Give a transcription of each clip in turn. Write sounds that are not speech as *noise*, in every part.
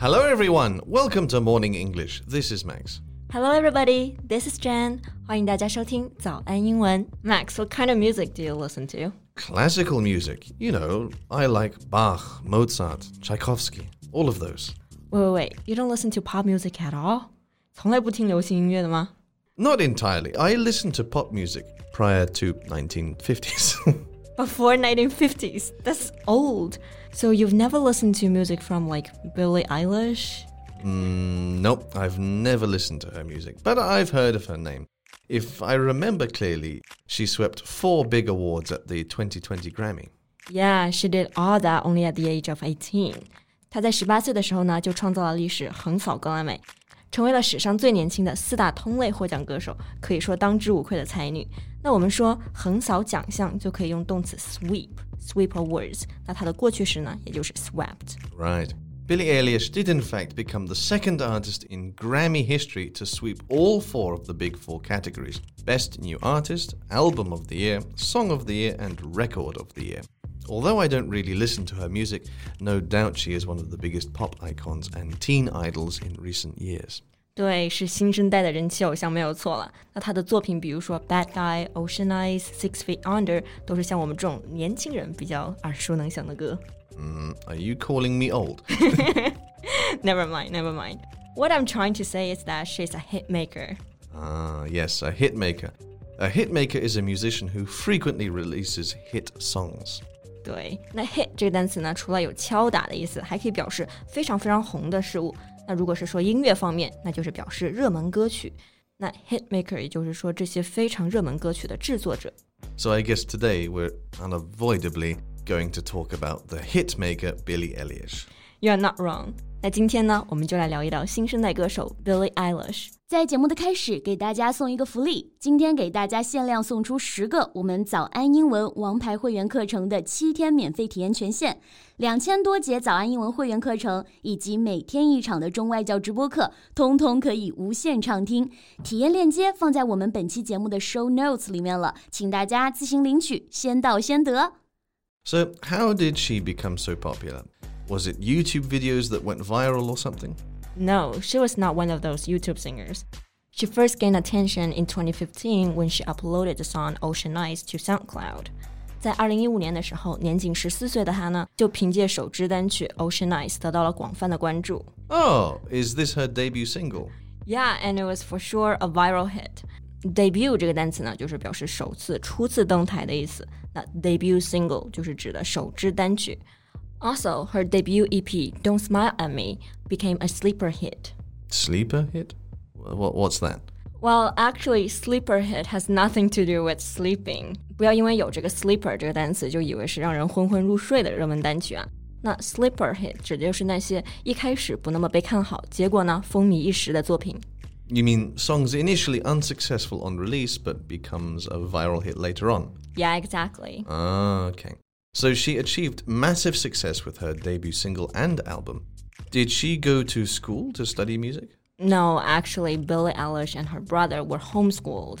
Hello, everyone. Welcome to Morning English. This is Max. Hello, everybody. This is Jen. 欢迎大家收听早安英文。Max, what kind of music do you listen to? Classical music. You know, I like Bach, Mozart, Tchaikovsky, all of those. Wait, wait, wait. You don't listen to pop music at all? 从来不听流行音乐的吗？ Not entirely. I listened to pop music prior to 1950s. *laughs* Before 1950s. That's old. So you've never listened to music from like Billie Eilish? Mm, nope, I've never listened to her music, but I've heard of her name. If I remember clearly, she swept four big awards at the 2020 Grammy. Yeah, she did all that only at the age of 18. 她在十八岁的时候呢，就创造了历史，横扫格莱美， 成为了史上最年轻的四大通类获奖歌手，可以说当之无愧的才女。那我们说横扫奖项，就可以用动词 sweep，sweep awards。那它的过去时呢，也就是 swept。 Right. Billie Eilish did, in fact, become the second artist in Grammy history to sweep all four of the big four categories Best New Artist, Album of the Year, Song of the Year, and Record of the Year. Although I don't really listen to her music, no doubt she is one of the biggest pop icons and teen idols in recent years. 对，是新生代的人气偶像没有错了。那她的作品，比如说《Bad Guy》、《Ocean Eyes》、《Six Feet Under》，都是像我们这种年轻人比较耳熟能详的歌。 Mm, are you calling me old? *laughs* Never mind, never mind. What I'm trying to say is that she's a hit maker. Ah, yes, a hit maker. A hit maker is a musician who frequently releases hit songs. 对，那 hit 这个单词呢，除了有敲打的意思，还可以表示非常非常红的事物。那如果是说音乐方面，那就是表示热门歌曲。那 hit maker 也就是说这些非常热门歌曲的制作者。So I guess today we're unavoidably going to talk about the hit maker Billie Eilish. You are not wrong。那今天呢，我们就来聊一聊新生代歌手 Billie Eilish。在节目的开始，给大家送一个福利，今天给大家限量送出十个我们早安英文王牌会员课程的七天免费体验权限，两千多节早安英文会员课程以及每天一场的中外教直播课，通通可以无限畅听。体验链接放在我们本期节目的 show notes 里面了，请大家自行领取，先到先得。 So, how did she become so popular? Was it YouTube videos that went viral or something? No, she was not one of those YouTube singers. She first gained attention in 2015 when she uploaded the song Ocean Eyes to SoundCloud. 在二零一五年的时候，年仅十四岁的她呢，就凭借首支单曲《Ocean Eyes》得到了广泛的关注。 Oh, is this her debut single? Yeah, and it was for sure a viral hit. Debut 这个单词呢，就是表示首次、初次登台的意思。那 debut single 就是指的首支单曲。 Also, her debut EP "Don't Smile at Me" became a sleeper hit. Sleeper hit? What, what's that? Well, actually, sleeper hit has nothing to do with sleeping. 不要因为有这个 sleeper 这个单词就以为是让人昏昏入睡的热门单曲啊。那 sleeper hit 指的就是那些一开始不那么被看好，结果呢风靡一时的作品。 You mean songs initially unsuccessful on release but becomes a viral hit later on? Yeah, exactly. Ah, okay. So she achieved massive success with her debut single and album. Did she go to school to study music? No, actually, Billie Eilish and her brother were homeschooled.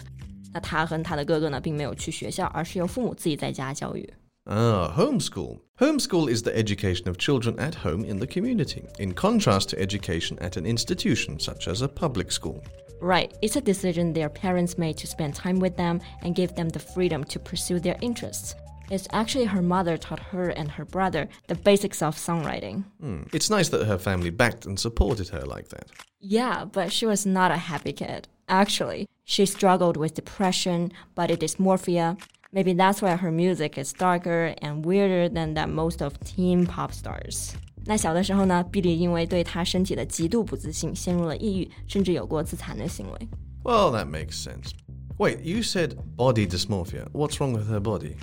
那她和她的哥哥呢，并没有去学校，而是由父母自己在家教育。 Ah, homeschool. Homeschool is the education of children at home in the community, in contrast to education at an institution such as a public school. Right, it's a decision their parents made to spend time with them and give them the freedom to pursue their interests. It's actually her mother taught her and her brother the basics of songwriting. Hmm. It's nice that her family backed and supported her like that. Yeah, but she was not a happy kid. Actually, she struggled with depression, body dysmorphia. Maybe that's why her music is darker and weirder than that most of teen pop stars. 那小的时候呢，碧莉因为对她身体的极度不自信，陷入了抑郁，甚至有过自残的行为。 Well, that makes sense. Wait, you said body dysmorphia. What's wrong with her body?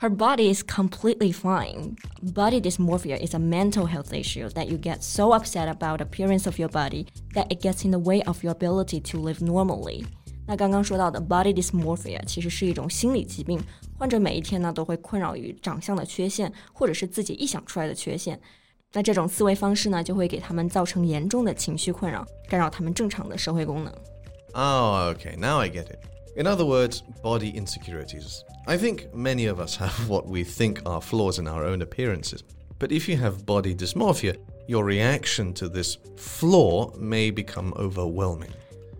Her body is completely fine. Body dysmorphia is a mental health issue that you get so upset about the appearance of your body that it gets in the way of your ability to live normally. 那刚刚说到的 body dysmorphia 其实是一种心理疾病，患者每一天呢都会困扰于长相的缺陷，或者是自己臆想出来的缺陷。那这种思维方式呢，就会给他们造成严重的情绪困扰，干扰他们正常的社会功能。 Oh, okay, now I get it. In other words, body insecurities. I think many of us have what we think are flaws in our own appearances. But if you have body dysmorphia, your reaction to this flaw may become overwhelming.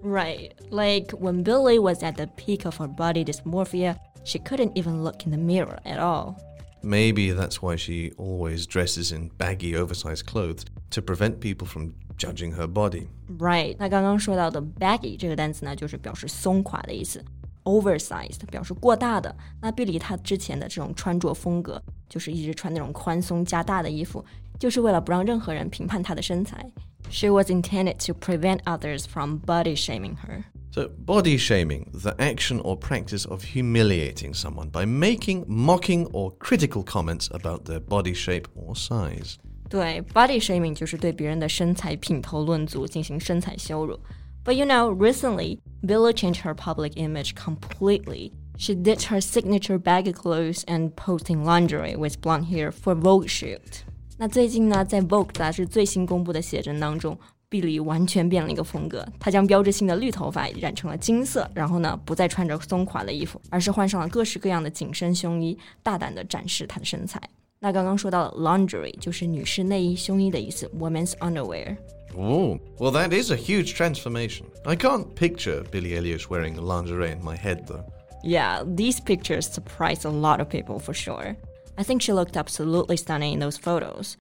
Right. Like when Billie was at the peak of her body dysmorphia, she couldn't even look in the mirror at all. Maybe that's why she always dresses in baggy, oversized clothes to prevent people from judging her body. Right. 那刚刚说到的 baggy 这个单词呢，就是表示松垮的意思。oversized 表示过大的。那碧丽她之前的这种穿着风格，就是一直穿那种宽松加大的衣服，就是为了不让任何人评判她的身材。She was intended to prevent others from body shaming her. So, body shaming, the action or practice of humiliating someone by making, mocking, or critical comments about their body shape or size. 对，body shaming 就是对别人的身材品头论足，进行身材羞辱。But you know, recently, Billie changed her public image completely. She ditched her signature baggy clothes and posting lingerie with blonde hair for Vogue shoot. 那最近呢，在 Vogue 杂志最新公布的写真当中，碧丽完全变了一个风格。她将标志性的绿头发染成了金色，然后呢，不再穿着松垮的衣服，而是换上了各式各样的紧身胸衣，大胆地展示她的身材。 那刚刚说到 lingerie 就是女士内衣、胸衣的意思，women's underwear。Oh, well, that is a huge transformation. I can't picture Billie Eilish wearing lingerie in my head, though. Yeah, these pictures surprised a lot of people for sure. I think she looked absolutely stunning in those photos.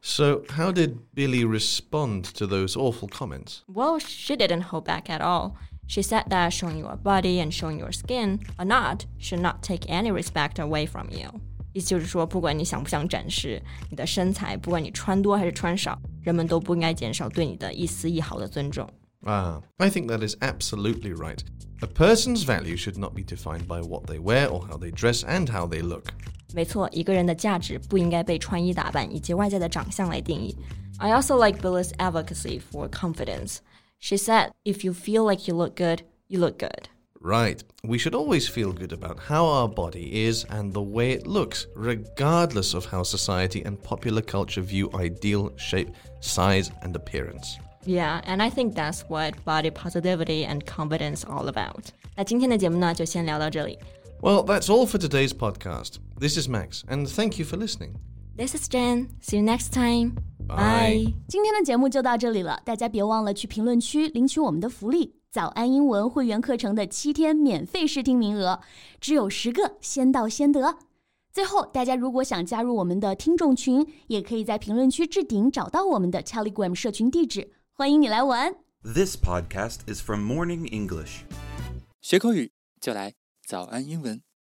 so how did Billy respond to those awful comments? Well, she didn't hold back at all. She said that showing your body and showing your skin or not should not take any respect away from you。意思就是说，不管你想不想展示你的身材，不管你穿多还是穿少，人们都不应该减少对你的一丝一毫的尊重。Ah, I think that is absolutely right. A person's value should not be defined by what they wear or how they dress and how they look. 没错，一个人的价值不应该被穿衣打扮以及外在的长相来定义。I also like Billie's advocacy for confidence. She said, if you feel like you look good, you look good. Right. We should always feel good about how our body is and the way it looks, regardless of how society and popular culture view ideal shape, size, and appearance. Yeah, and I think that's what body positivity and confidence all about. 那今天的节目呢，就先聊到这里。Well, that's all for today's podcast. This is Max, and thank you for listening. This is Jen. See you next time. Bye. 今天的节目就到这里了，大家别忘了去评论区领取我们的福利——早安英文会员课程的七天免费试听名额，只有十个，先到先得。最后，大家如果想加入我们的听众群，也可以在评论区置顶找到我们的 Telegram 社群地址，欢迎你来玩。This podcast is from Morning English. 学口语就来早安英文。